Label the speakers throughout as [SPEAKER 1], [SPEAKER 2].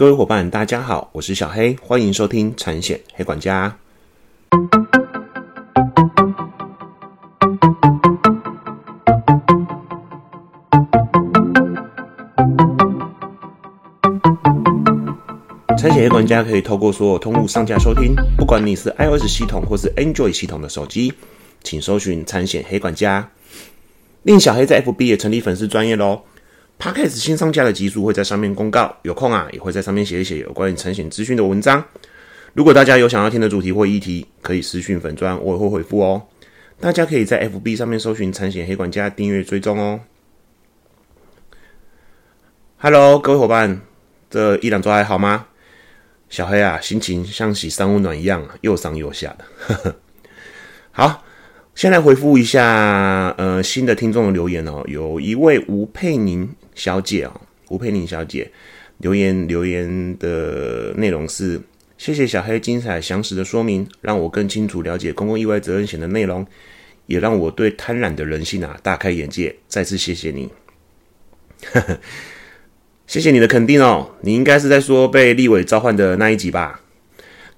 [SPEAKER 1] 各位伙伴，大家好，我是小黑，欢迎收听产险黑管家。产险黑管家可以透过所有通路上架收听，不管你是 iOS 系统或是 Android 系统的手机，请搜寻产险黑管家。令小黑在 FB 也成立粉丝专业喽。Podcast 新上架的集数会在上面公告，有空啊也会在上面写一写有关于产险资讯的文章。如果大家有想要听的主题或议题，可以私讯粉砖，我也会回复哦。大家可以在 FB 上面搜寻产险黑管家订阅追踪哦。Hello，各位伙伴，这一两周还好吗？小黑啊，心情像洗三温暖一样，又上又下的。好，先来回复一下呃新的听众的留言哦。有一位吴佩宁小姐哦，吴佩宁小姐留言留言的内容是：谢谢小黑精彩详实的说明，让我更清楚了解公共意外责任险的内容，也让我对贪婪的人性啊大开眼界。再次谢谢你。谢谢你的肯定哦，你应该是在说被立委召唤的那一集吧？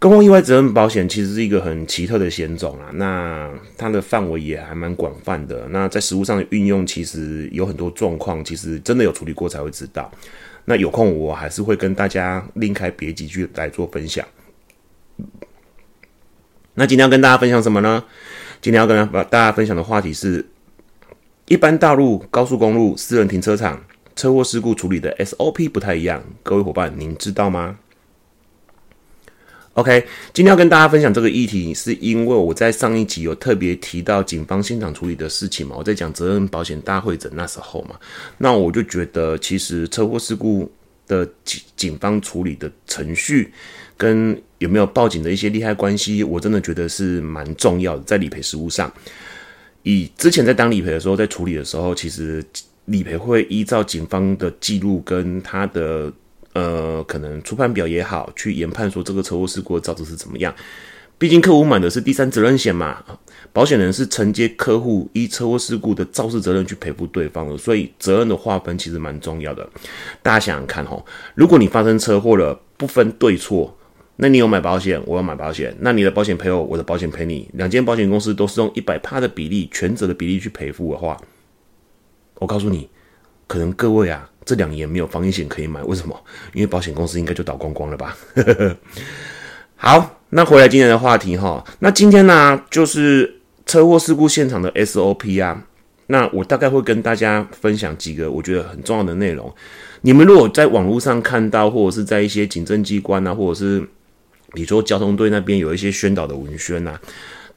[SPEAKER 1] 公共意外责任保险其实是一个很奇特的险种啊，那它的范围也还蛮广泛的。那在实务上的运用，其实有很多状况，其实真的有处理过才会知道。那有空我还是会跟大家另开别几句来做分享。那今天要跟大家分享什么呢？今天要跟大家分享的话题是：一般道路、高速公路、私人停车场。车祸事故处理的 SOP 不太一样，各位伙伴，您知道吗？OK，今天要跟大家分享这个议题，是因为我在上一集有特别提到警方现场处理的事情嘛，我在讲责任保险大会诊那时候嘛，那我就觉得其实车祸事故的警警方处理的程序跟有没有报警的一些利害关系，我真的觉得是蛮重要的，在理赔实务上，以之前在当理赔的时候，在处理的时候，其实。理赔会依照警方的记录跟他的呃可能出判表也好，去研判说这个车祸事故的造成是怎么样。毕竟客户买的是第三责任险嘛，保险人是承接客户依车祸事故的肇事责任去赔付对方的，所以责任的划分其实蛮重要的。大家想想看哈，如果你发生车祸了，不分对错，那你有买保险，我要买保险，那你的保险赔我，我的保险赔你，两间保险公司都是用一百趴的比例，全责的比例去赔付的话。我告诉你，可能各位啊，这两年没有防疫险可以买，为什么？因为保险公司应该就倒光光了吧。好，那回来今天的话题哈，那今天呢就是车祸事故现场的 SOP 啊，那我大概会跟大家分享几个我觉得很重要的内容。你们如果在网络上看到，或者是在一些警政机关啊，或者是比如说交通队那边有一些宣导的文宣呐。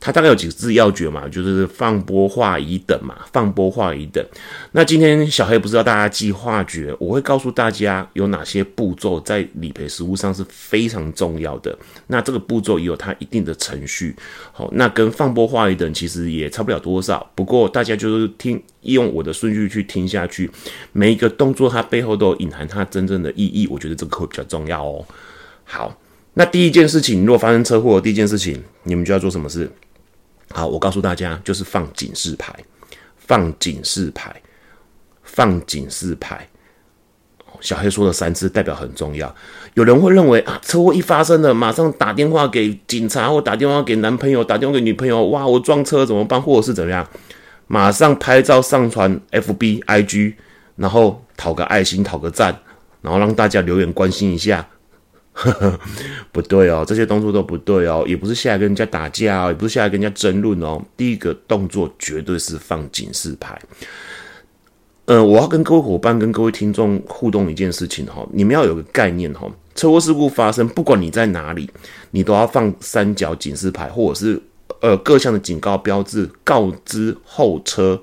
[SPEAKER 1] 它大概有几个字要诀嘛，就是放波化乙等嘛，放波化乙等。那今天小黑不是要大家记化诀，我会告诉大家有哪些步骤在理赔实务上是非常重要的。那这个步骤也有它一定的程序。好，那跟放波化乙等其实也差不了多少。不过大家就是听用我的顺序去听下去，每一个动作它背后都有隐含它真正的意义。我觉得这个会比较重要哦。好，那第一件事情，如果发生车祸，第一件事情你们就要做什么事？好，我告诉大家，就是放警示牌，放警示牌，放警示牌。小黑说了三次，代表很重要。有人会认为啊，车祸一发生了，马上打电话给警察，或打电话给男朋友，打电话给女朋友，哇，我撞车怎么办？或者是怎么样？马上拍照上传 FB、IG，然后讨个爱心，讨个赞，然后让大家留言关心一下。不对哦，这些动作都不对哦，也不是下来跟人家打架哦，也不是下来跟人家争论哦。第一个动作绝对是放警示牌。呃，我要跟各位伙伴、跟各位听众互动一件事情哈，你们要有个概念哈，车祸事故发生，不管你在哪里，你都要放三角警示牌，或者是呃各项的警告标志，告知后车、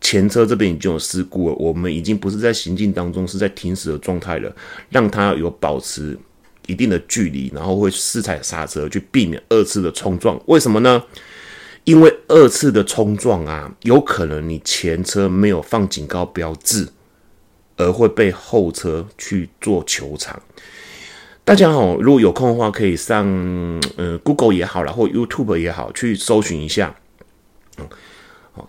[SPEAKER 1] 前车这边已经有事故了，我们已经不是在行进当中，是在停驶的状态了，让它有保持。一定的距离，然后会试踩刹车，去避免二次的冲撞。为什么呢？因为二次的冲撞啊，有可能你前车没有放警告标志，而会被后车去做球场。大家好，如果有空的话，可以上呃 Google 也好了，或 YouTube 也好，去搜寻一下，哦，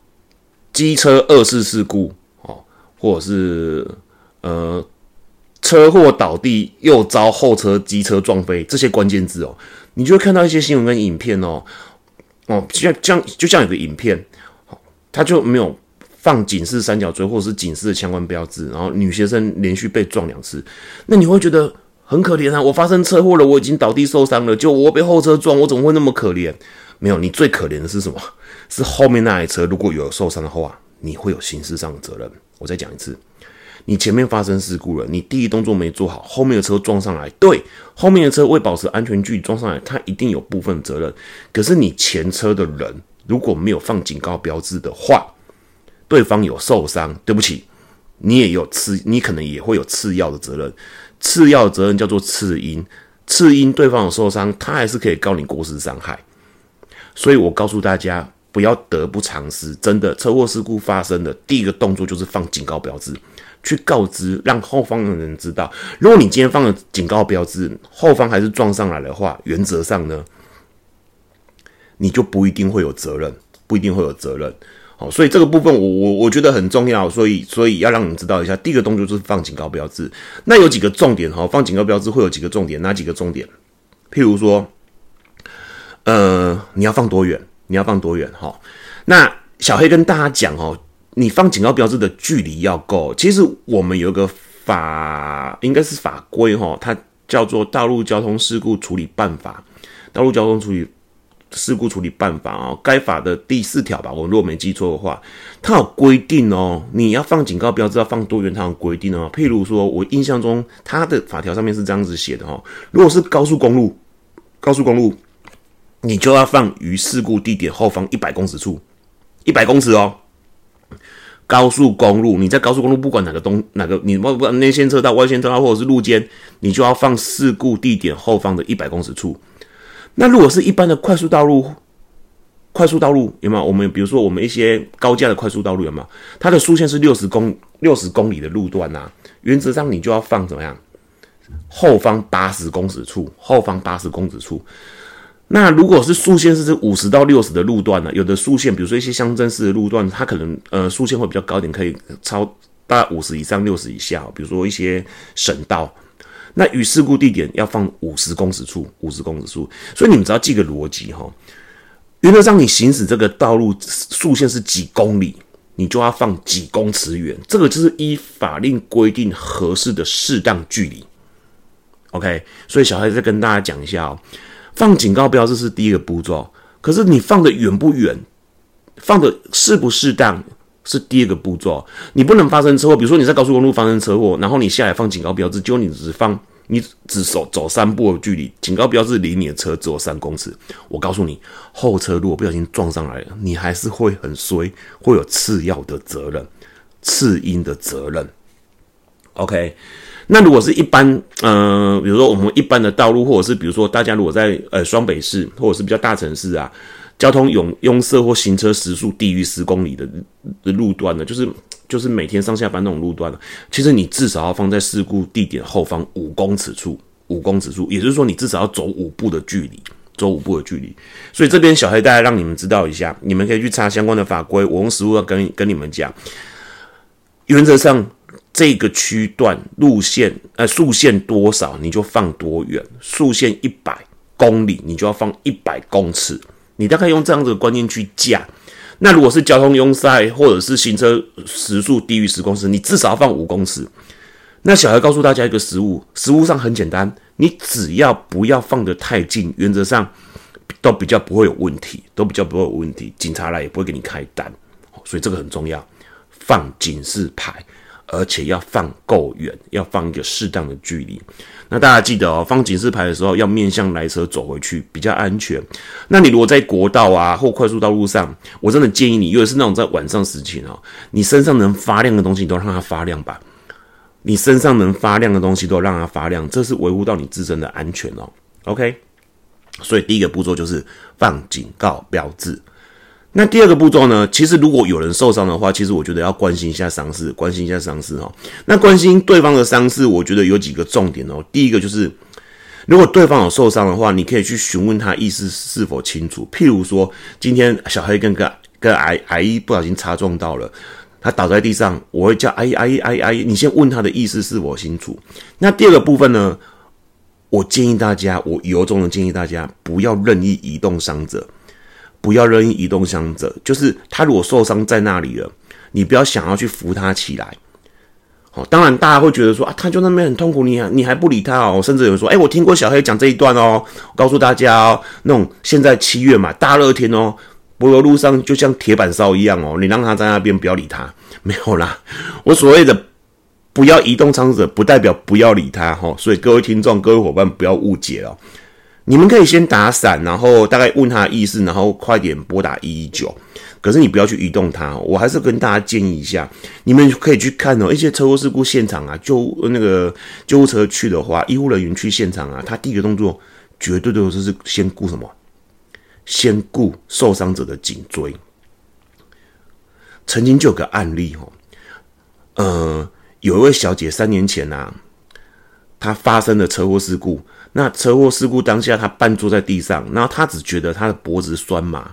[SPEAKER 1] 机车二次事故哦，或者是呃。车祸倒地又遭后车机车撞飞这些关键字哦，你就会看到一些新闻跟影片哦，哦，像像就像有个影片，他就没有放警示三角锥或者是警示的相关标志，然后女学生连续被撞两次，那你会觉得很可怜啊！我发生车祸了，我已经倒地受伤了，就我被后车撞，我怎么会那么可怜？没有，你最可怜的是什么？是后面那台车如果有受伤的话，你会有刑事上的责任。我再讲一次，你前面发生事故了，你第一动作没做好，后面的车撞上来，对，后面的车未保持安全距离撞上来，他一定有部分责任。可是你前车的人如果没有放警告标志的话，对方有受伤，对不起，你也有次，你可能也会有次要的责任。次要的责任叫做次因，次因对方有受伤，他还是可以告你过失伤害。所以我告诉大家，不要得不偿失。真的，车祸事故发生的第一个动作就是放警告标志，去告知让后方的人知道。如果你今天放了警告标志，后方还是撞上来的话，原则上呢，你就不一定会有责任，不一定会有责任。好，所以这个部分我我我觉得很重要，所以所以要让你知道一下，第一个动作就是放警告标志。那有几个重点哈，放警告标志会有几个重点，哪几个重点？譬如说。呃，你要放多远？你要放多远？哈，那小黑跟大家讲哦，你放警告标志的距离要够。其实我们有一个法，应该是法规哈，它叫做《道路交通事故处理办法》。道路交通处理事故处理办法哦，该法的第四条吧，我如果没记错的话，它有规定哦，你要放警告标志要放多远，它有规定哦。譬如说，我印象中它的法条上面是这样子写的哈，如果是高速公路，高速公路。你就要放于事故地点后方一百公尺处，一百公尺哦。高速公路，你在高速公路不管哪个东哪个，你不管内线车道、外线车道或者是路肩，你就要放事故地点后方的一百公尺处。那如果是一般的快速道路，快速道路有没有？我们比如说我们一些高架的快速道路有没有？它的速线是六十公六十公里的路段呐，原则上你就要放怎么样？后方八十公尺处，后方八十公尺处。那如果是速线是五十到六十的路段呢？有的速线，比如说一些乡镇市的路段，它可能呃速线会比较高点，可以超大概五十以上、六十以下。比如说一些省道，那与事故地点要放五十公尺处，五十公尺处。所以你们只要记个逻辑哈，原则上你行驶这个道路速线是几公里，你就要放几公尺远，这个就是依法令规定合适的适当距离。OK，所以小黑再跟大家讲一下哦。放警告标志是第一个步骤，可是你放的远不远，放的适不适当是第二个步骤。你不能发生车祸，比如说你在高速公路发生车祸，然后你下来放警告标志，就你只放你只走走三步的距离，警告标志离你的车只有三公尺。我告诉你，后车如果不小心撞上来了，你还是会很衰，会有次要的责任，次因的责任。OK。那如果是一般，嗯，比如说我们一般的道路，或者是比如说大家如果在呃双北市或者是比较大城市啊，交通拥拥塞或行车时速低于十公里的的路段呢，就是就是每天上下班那种路段呢，其实你至少要放在事故地点后方五公尺处，五公尺处，也就是说你至少要走五步的距离，走五步的距离。所以这边小黑大家让你们知道一下，你们可以去查相关的法规，我用实物要跟跟你们讲，原则上。这个区段路线，呃，速线多少你就放多远，速线一百公里，你就要放一百公尺。你大概用这样子的观念去架。那如果是交通拥塞，或者是行车时速低于十公尺，你至少要放五公尺。那小孩告诉大家一个实物，实物上很简单，你只要不要放得太近，原则上都比较不会有问题，都比较不会有问题，警察来也不会给你开单。所以这个很重要，放警示牌。而且要放够远，要放一个适当的距离。那大家记得哦，放警示牌的时候要面向来车走回去，比较安全。那你如果在国道啊或快速道路上，我真的建议你，尤其是那种在晚上时情哦，你身上能发亮的东西都让它发亮吧。你身上能发亮的东西都让它发亮，这是维护到你自身的安全哦。OK，所以第一个步骤就是放警告标志。那第二个步骤呢？其实如果有人受伤的话，其实我觉得要关心一下伤势，关心一下伤势哈。那关心对方的伤势，我觉得有几个重点哦。第一个就是，如果对方有受伤的话，你可以去询问他意识是否清楚。譬如说，今天小黑跟个跟矮矮一不小心擦撞到了，他倒在地上，我会叫阿姨阿姨阿姨，你先问他的意思是否清楚。那第二个部分呢，我建议大家，我由衷的建议大家不要任意移动伤者，不要任意移动伤者，就是他如果受伤在那里了，你不要想要去扶他起来。好，当然大家会觉得说啊，他就那边很痛苦，你你还不理他哦。甚至有人说，哎，我听过小黑讲这一段哦，告诉大家哦，那种现在七月嘛，大热天哦。柏油路上就像铁板烧一样哦，你让他在那边不要理他，没有啦。我所谓的不要移动伤者，不代表不要理他哈。所以各位听众、各位伙伴不要误解哦。你们可以先打伞，然后大概问他意思，然后快点拨打一一九。可是你不要去移动他。我还是跟大家建议一下，你们可以去看哦，一些车祸事故现场啊，救那个救护车去的话，医护人员去现场啊，他第一个动作绝对都是是先顾什么？先顾受伤者的颈椎，曾经就有个案例哦，呃，有一位小姐三年前呐，她发生了车祸事故。那车祸事故当下，他半坐在地上，然后他只觉得他的脖子酸麻，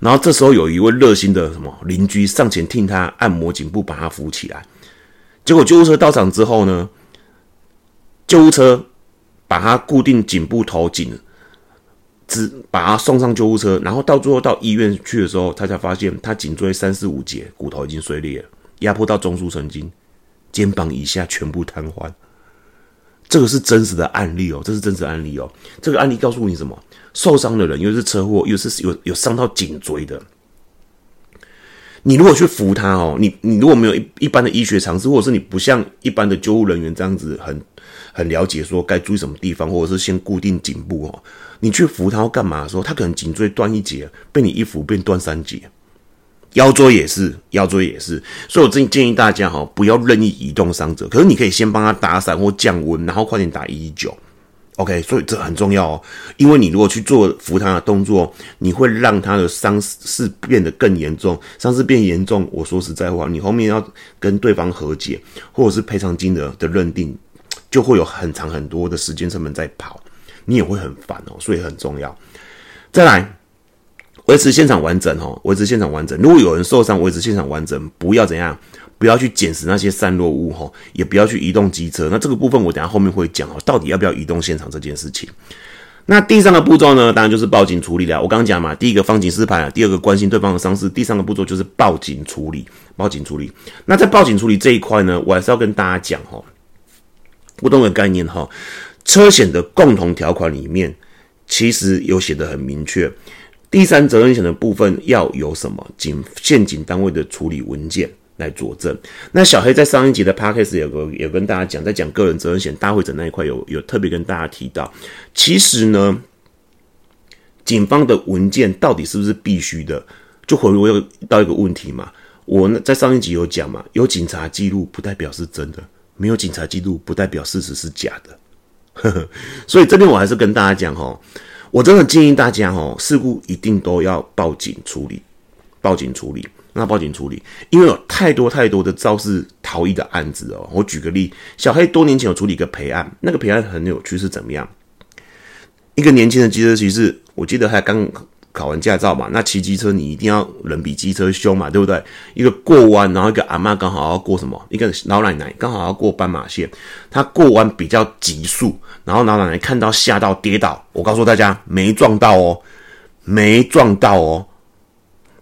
[SPEAKER 1] 然后这时候有一位热心的什么邻居上前替他按摩颈部，把他扶起来。结果救护车到场之后呢，救护车把他固定颈部头颈。只把他送上救护车，然后到最后到医院去的时候，他才发现他颈椎三四五节骨头已经碎裂，压迫到中枢神经，肩膀以下全部瘫痪。这个是真实的案例哦，这是真实案例哦。这个案例告诉你什么？受伤的人又是车祸，又是有有伤到颈椎的。你如果去扶他哦，你你如果没有一一般的医学常识，或者是你不像一般的救护人员这样子很很了解说该注意什么地方，或者是先固定颈部哦。你去扶他要干嘛的时候，他可能颈椎断一节，被你一扶变断三节，腰椎也是，腰椎也是。所以我真建议大家哈，不要任意移动伤者。可是你可以先帮他打伞或降温，然后快点打一一九。OK，所以这很重要哦，因为你如果去做扶他的动作，你会让他的伤势变得更严重，伤势变严重。我说实在话，你后面要跟对方和解，或者是赔偿金额的认定，就会有很长很多的时间成本在跑。你也会很烦哦，所以很重要。再来，维持现场完整哦，维持现场完整。如果有人受伤，维持现场完整，不要怎样，不要去捡拾那些散落物哈，也不要去移动机车。那这个部分我等下后面会讲哦，到底要不要移动现场这件事情。那第三个步骤呢，当然就是报警处理了。我刚刚讲嘛，第一个放警示牌，第二个关心对方的伤势，第三个步骤就是报警处理。报警处理。那在报警处理这一块呢，我还是要跟大家讲哈，不同的概念哈。车险的共同条款里面，其实有写的很明确，第三责任险的部分要有什么警现警单位的处理文件来佐证。那小黑在上一集的 podcast 有个有跟大家讲，在讲个人责任险大会诊那一块有有特别跟大家提到，其实呢，警方的文件到底是不是必须的？就回归到一个问题嘛，我在上一集有讲嘛，有警察记录不代表是真的，没有警察记录不代表事实是假的。所以这边我还是跟大家讲哈，我真的建议大家哦，事故一定都要报警处理，报警处理，那报警处理，因为有太多太多的肇事逃逸的案子哦。我举个例，小黑多年前有处理一个赔案，那个赔案很有趣，是怎么样？一个年轻的机车骑士，我记得他刚。考完驾照嘛，那骑机车你一定要人比机车凶嘛，对不对？一个过弯，然后一个阿妈刚好要过什么？一个老奶奶刚好要过斑马线，她过弯比较急速，然后老奶奶看到吓到跌倒。我告诉大家，没撞到哦，没撞到哦。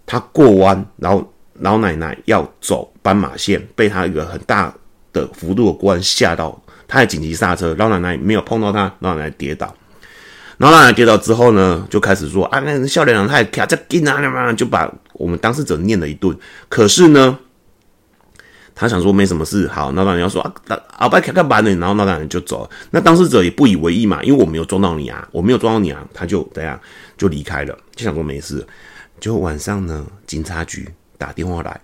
[SPEAKER 1] 她过弯，然后老奶奶要走斑马线，被她一个很大的幅度的过弯吓到，她紧急刹车，老奶奶没有碰到她，老奶奶跌倒。然后奶奶跌倒之后呢，就开始说啊，那笑脸郎他也卡在劲啊，就把我们当事者念了一顿。可是呢，他想说没什么事，好，老奶奶要说啊，阿伯卡卡板呢，然后老奶奶就走了。那当事者也不以为意嘛，因为我没有撞到你啊，我没有撞到你啊，他就这样就离开了，就想说没事。就晚上呢，警察局打电话来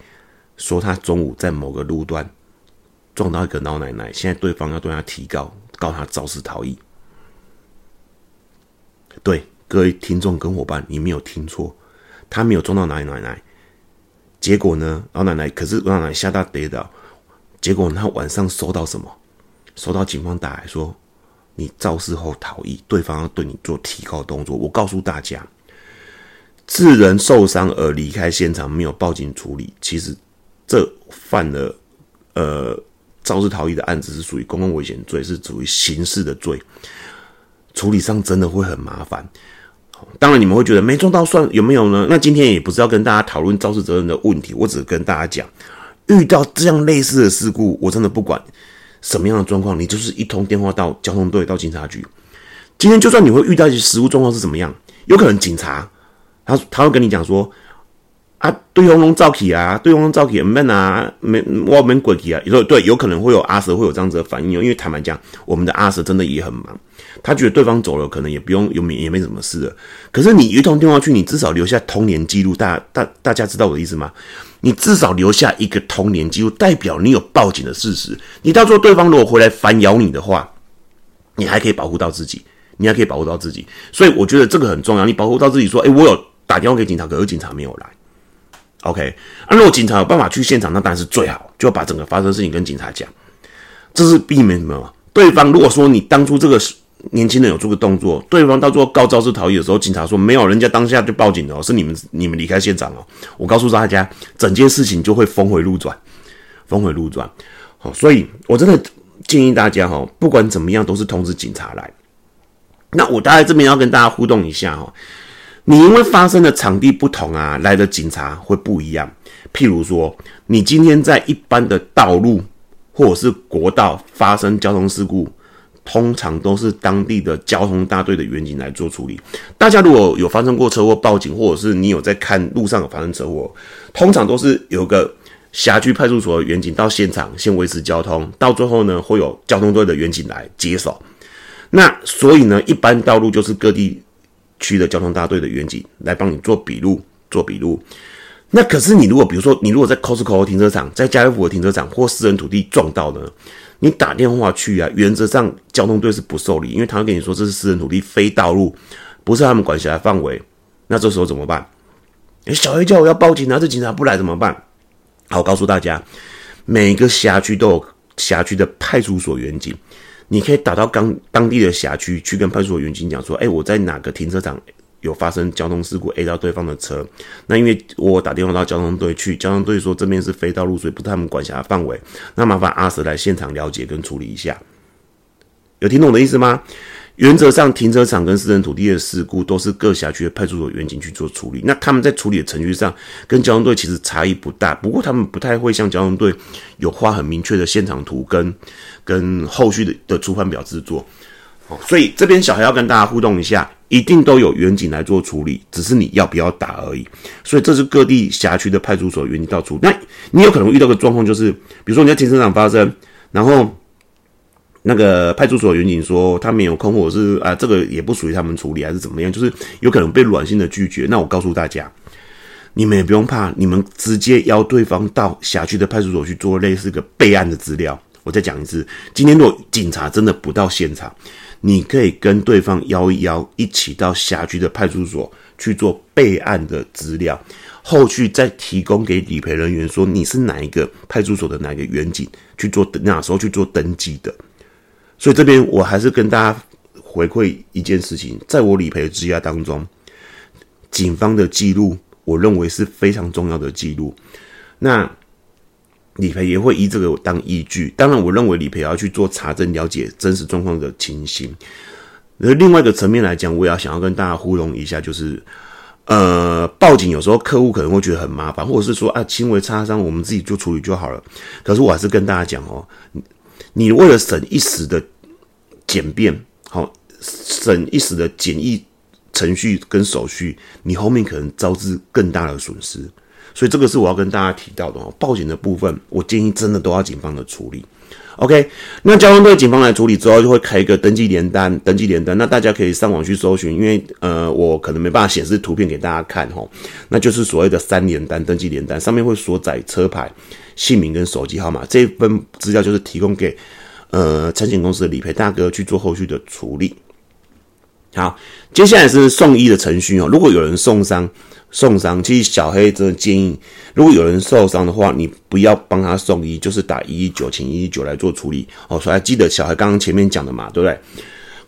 [SPEAKER 1] 说，他中午在某个路段撞到一个老奶奶，现在对方要对他提告，告他肇事逃逸。对各位听众跟伙伴，你没有听错，他没有撞到哪里奶奶，结果呢，老奶奶可是老奶奶吓到跌倒，结果他晚上收到什么？收到警方打来说，你肇事后逃逸，对方要对你做提高动作。我告诉大家，致人受伤而离开现场没有报警处理，其实这犯了呃肇事逃逸的案子是属于公共危险罪，是属于刑事的罪，处理上真的会很麻烦。当然，你们会觉得没撞到算有没有呢？那今天也不是要跟大家讨论肇事责任的问题，我只是跟大家讲，遇到这样类似的事故，我真的不管什么样的状况，你就是一通电话到交通队、到警察局。今天就算你会遇到一些实物状况是怎么样，有可能警察他他会跟你讲说。啊，对方拢造起啊，对方造起门啊，没我们鬼起啊。你说对，有可能会有阿蛇会有这样子的反应哦。因为坦白讲，我们的阿蛇真的也很忙，他觉得对方走了，可能也不用有也没什么事了。可是你一通电话去，你至少留下通年记录，大大大家知道我的意思吗？你至少留下一个通年记录，代表你有报警的事实。你到时候对方如果回来反咬你的话，你还可以保护到自己，你还可以保护到自己。所以我觉得这个很重要，你保护到自己，说，哎，我有打电话给警察，可是警察没有来。OK，那如果警察有办法去现场，那当然是最好，就把整个发生事情跟警察讲，这是避免什么？对方如果说你当初这个年轻人有做个动作，对方到最后告肇事逃逸的时候，警察说没有，人家当下就报警了，是你们你们离开现场哦。我告诉大家，整件事情就会峰回路转，峰回路转。好，所以我真的建议大家哈，不管怎么样，都是通知警察来。那我大概这边要跟大家互动一下哈。你因为发生的场地不同啊，来的警察会不一样。譬如说，你今天在一般的道路或者是国道发生交通事故，通常都是当地的交通大队的员警来做处理。大家如果有发生过车祸报警，或者是你有在看路上有发生车祸，通常都是有个辖区派出所的员警到现场先维持交通，到最后呢会有交通队的员警来接手。那所以呢，一般道路就是各地。区的交通大队的员警来帮你做笔录，做笔录。那可是你如果比如说你如果在 Costco 停车场，在家乐福的停车场或私人土地撞到呢，你打电话去啊，原则上交通队是不受理，因为他会跟你说这是私人土地，非道路，不是他们管辖的范围。那这时候怎么办？小黑叫我要报警啊，这警察不来怎么办？好，告诉大家，每个辖区都有辖区的派出所员警。你可以打到当当地的辖区去跟派出所员警讲说，哎，我在哪个停车场有发生交通事故，A 到对方的车。那因为我打电话到交通队去，交通队说这边是非道路，所以不是他们管辖范围。那麻烦阿 Sir 来现场了解跟处理一下。有听懂的意思吗？原则上，停车场跟私人土地的事故都是各辖区的派出所员警去做处理。那他们在处理的程序上跟交通队其实差异不大，不过他们不太会像交通队有画很明确的现场图跟跟后续的的出判表制作。哦，所以这边小孩要跟大家互动一下，一定都有员警来做处理，只是你要不要打而已。所以这是各地辖区的派出所员警到处。那你有可能遇到个状况，就是比如说你在停车场发生，然后。那个派出所员警说他没有空，或者是啊，这个也不属于他们处理，还是怎么样？就是有可能被软性的拒绝。那我告诉大家，你们也不用怕，你们直接邀对方到辖区的派出所去做类似个备案的资料。我再讲一次，今天如果警察真的不到现场，你可以跟对方邀一邀，一起到辖区的派出所去做备案的资料，后续再提供给理赔人员说你是哪一个派出所的哪个员警去做，哪时候去做登记的。所以这边我还是跟大家回馈一件事情，在我理赔的质押当中，警方的记录，我认为是非常重要的记录。那理赔也会以这个当依据。当然，我认为理赔要去做查证，了解真实状况的情形。而另外一个层面来讲，我也要想要跟大家互动一下，就是呃，报警有时候客户可能会觉得很麻烦，或者是说啊，轻微擦伤我们自己做处理就好了。可是我还是跟大家讲哦。你为了省一时的简便，好省一时的简易程序跟手续，你后面可能招致更大的损失。所以这个是我要跟大家提到的哦。报警的部分，我建议真的都要警方的处理。OK，那交通队警方来处理之后，就会开一个登记联单，登记联单。那大家可以上网去搜寻，因为呃，我可能没办法显示图片给大家看哈。那就是所谓的三联单，登记联单上面会所载车牌。姓名跟手机号码这一份资料就是提供给呃产险公司的理赔大哥去做后续的处理。好，接下来是送医的程序哦。如果有人受伤，送伤，其实小黑真的建议，如果有人受伤的话，你不要帮他送医，就是打一一九，请一一九来做处理哦。所以还记得小孩刚刚前面讲的嘛，对不对？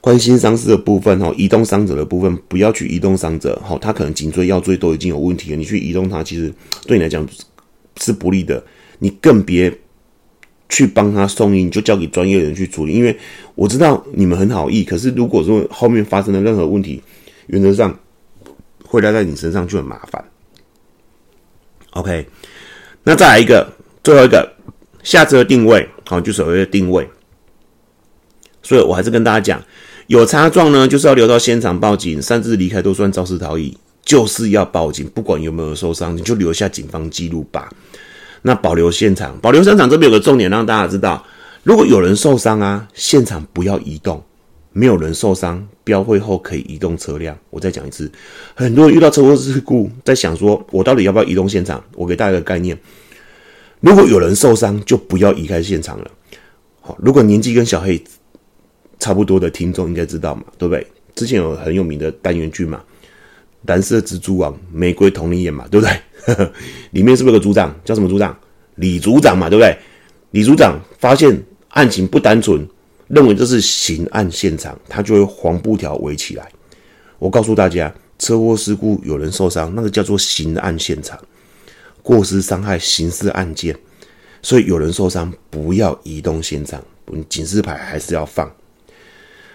[SPEAKER 1] 关心伤势的部分哦，移动伤者的部分不要去移动伤者，哦，他可能颈椎、腰椎都已经有问题了，你去移动他，其实对你来讲是不利的。你更别去帮他送医，你就交给专业人去处理。因为我知道你们很好意，可是如果说后面发生了任何问题，原则上会赖在你身上就很麻烦。OK，那再来一个，最后一个下车定位，好，就所谓的定位。所以我还是跟大家讲，有擦撞呢，就是要留到现场报警，擅自离开都算肇事逃逸，就是要报警，不管有没有受伤，你就留下警方记录吧。那保留现场，保留现场这边有个重点，让大家知道，如果有人受伤啊，现场不要移动；没有人受伤，标会后可以移动车辆。我再讲一次，很多人遇到车祸事故，在想说我到底要不要移动现场？我给大家一个概念，如果有人受伤，就不要移开现场了。好，如果年纪跟小黑。差不多的听众应该知道嘛，对不对？之前有很有名的单元剧嘛，《蓝色蜘蛛网》《玫瑰童林演》嘛，对不对？里面是不是有个组长叫什么组长？李组长嘛，对不对？李组长发现案情不单纯，认为这是刑案现场，他就会黄布条围起来。我告诉大家，车祸事故有人受伤，那个叫做刑案现场，过失伤害刑事案件，所以有人受伤不要移动现场，警示牌还是要放。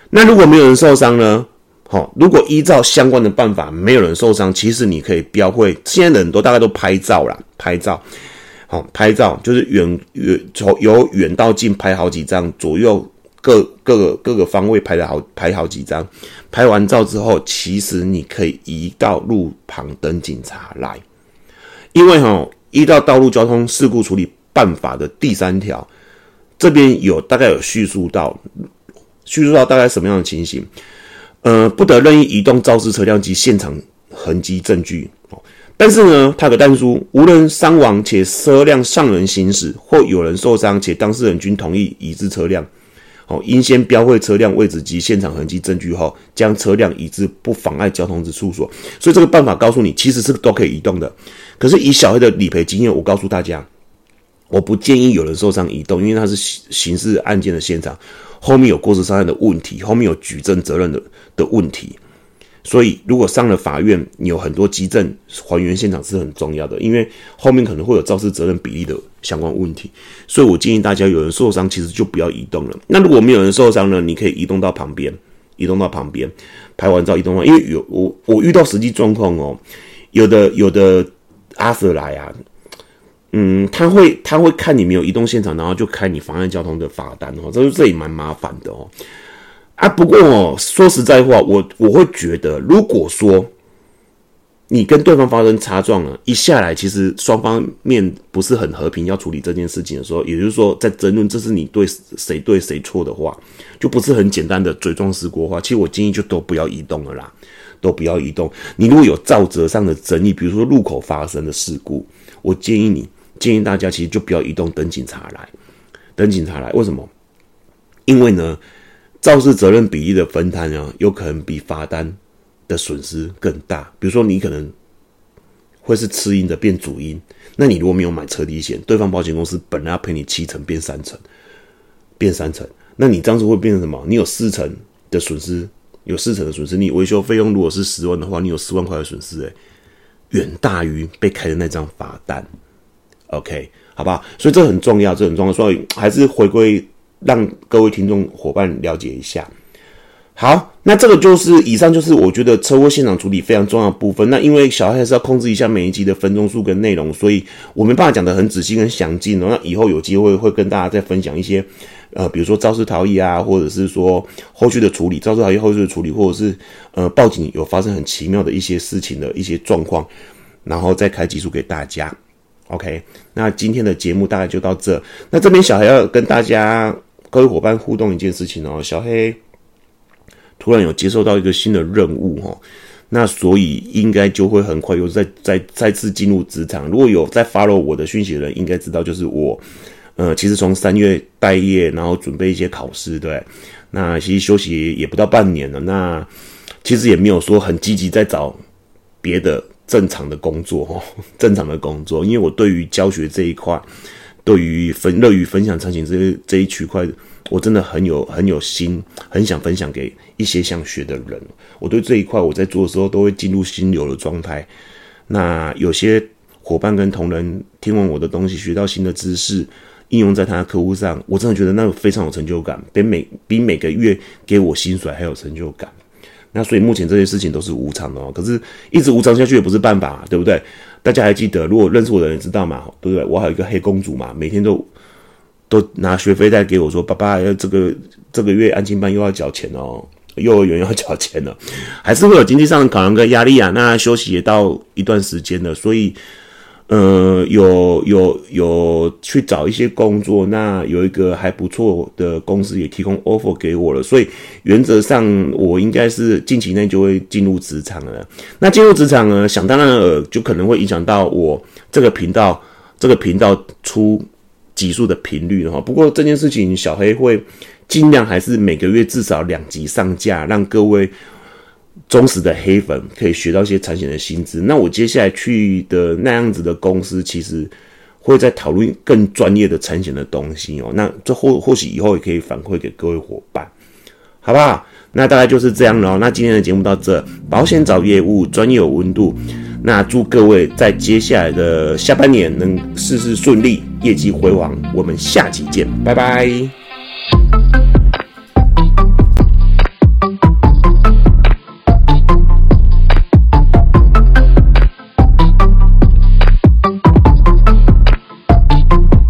[SPEAKER 1] 那如果没有人受伤呢？好，如果依照相关的办法，没有人受伤，其实你可以标会。现在的很多大概都拍照啦，拍照，好，拍照就是远远从由远到近拍好几张，左右各各个各个方位拍的好拍好几张。拍完照之后，其实你可以移到路旁等警察来，因为哈，依照道路交通事故处理办法的第三条，这边有大概有叙述到。叙述到大概什么样的情形？呃，不得任意移动肇事车辆及现场痕迹证据。哦，但是呢，他的但书，无论伤亡且车辆上人行驶，或有人受伤且当事人均同意移至车辆，哦，应先标会车辆位置及现场痕迹证据后，将车辆移至不妨碍交通之处所。所以这个办法告诉你，其实是都可以移动的。可是以小黑的理赔经验，我告诉大家，我不建议有人受伤移动，因为它是刑事案件的现场。后面有过失伤害的问题，后面有举证责任的的问题，所以如果上了法院，有很多基证还原现场是很重要的，因为后面可能会有肇事责任比例的相关问题，所以我建议大家有人受伤，其实就不要移动了。那如果没有人受伤呢？你可以移动到旁边，移动到旁边，拍完照移动到，因为有我我遇到实际状况哦，有的有的阿 Sir 来啊。嗯，他会他会看你没有移动现场，然后就开你妨碍交通的罚单哦，这这也蛮麻烦的哦。啊，不过哦，说实在话，我我会觉得，如果说你跟对方发生擦撞了，一下来其实双方面不是很和平，要处理这件事情的时候，也就是说在争论这是你对谁对谁错的话，就不是很简单的嘴撞事故话，其实我建议就都不要移动了啦，都不要移动。你如果有造责上的争议，比如说路口发生的事故，我建议你。建议大家其实就不要移动，等警察来，等警察来。为什么？因为呢，肇事责任比例的分摊啊，有可能比罚单的损失更大。比如说，你可能会是次因的变主因，那你如果没有买车底险，对方保险公司本来要赔你七成，变三成，变三成，那你这样子会变成什么？你有四成的损失，有四成的损失。你维修费用如果是十万的话，你有十万块的损失，诶，远大于被开的那张罚单。OK，好不好？所以这很重要，这很重要，所以还是回归让各位听众伙伴了解一下。好，那这个就是以上就是我觉得车祸现场处理非常重要的部分。那因为小孩还是要控制一下每一集的分钟数跟内容，所以我没办法讲的很仔细跟详尽。那以后有机会会跟大家再分享一些，呃，比如说肇事逃逸啊，或者是说后续的处理，肇事逃逸后续的处理，或者是呃报警有发生很奇妙的一些事情的一些状况，然后再开集数给大家。OK，那今天的节目大概就到这。那这边小孩要跟大家各位伙伴互动一件事情哦，小黑突然有接受到一个新的任务哦，那所以应该就会很快又再再再次进入职场。如果有在 follow 我的讯息的人，应该知道就是我，呃，其实从三月待业，然后准备一些考试，对，那其实休息也不到半年了，那其实也没有说很积极在找别的。正常的工作哦，正常的工作，因为我对于教学这一块，对于分乐于分享场景这这一区块，我真的很有很有心，很想分享给一些想学的人。我对这一块我在做的时候都会进入心流的状态。那有些伙伴跟同仁听完我的东西，学到新的知识，应用在他的客户上，我真的觉得那个非常有成就感，比每比每个月给我薪水还有成就感。那所以目前这些事情都是无偿的哦，可是一直无偿下去也不是办法，对不对？大家还记得，如果认识我的人知道嘛，对不对？我还有一个黑公主嘛，每天都都拿学费贷给我说，爸爸要这个这个月安亲班又要缴钱哦，幼儿园要缴钱了，还是会有经济上的考量跟压力啊。那休息也到一段时间了，所以。呃，有有有去找一些工作，那有一个还不错的公司也提供 offer 给我了，所以原则上我应该是近期内就会进入职场了。那进入职场呢，想当然尔就可能会影响到我这个频道这个频道出集数的频率哈。不过这件事情小黑会尽量还是每个月至少两集上架，让各位。忠实的黑粉可以学到一些产险的薪资。那我接下来去的那样子的公司，其实会在讨论更专业的产险的东西哦。那这或或许以后也可以反馈给各位伙伴，好不好？那大概就是这样了。那今天的节目到这，保险找业务，专业有温度。那祝各位在接下来的下半年能事事顺利，业绩辉煌。我们下期见，拜拜。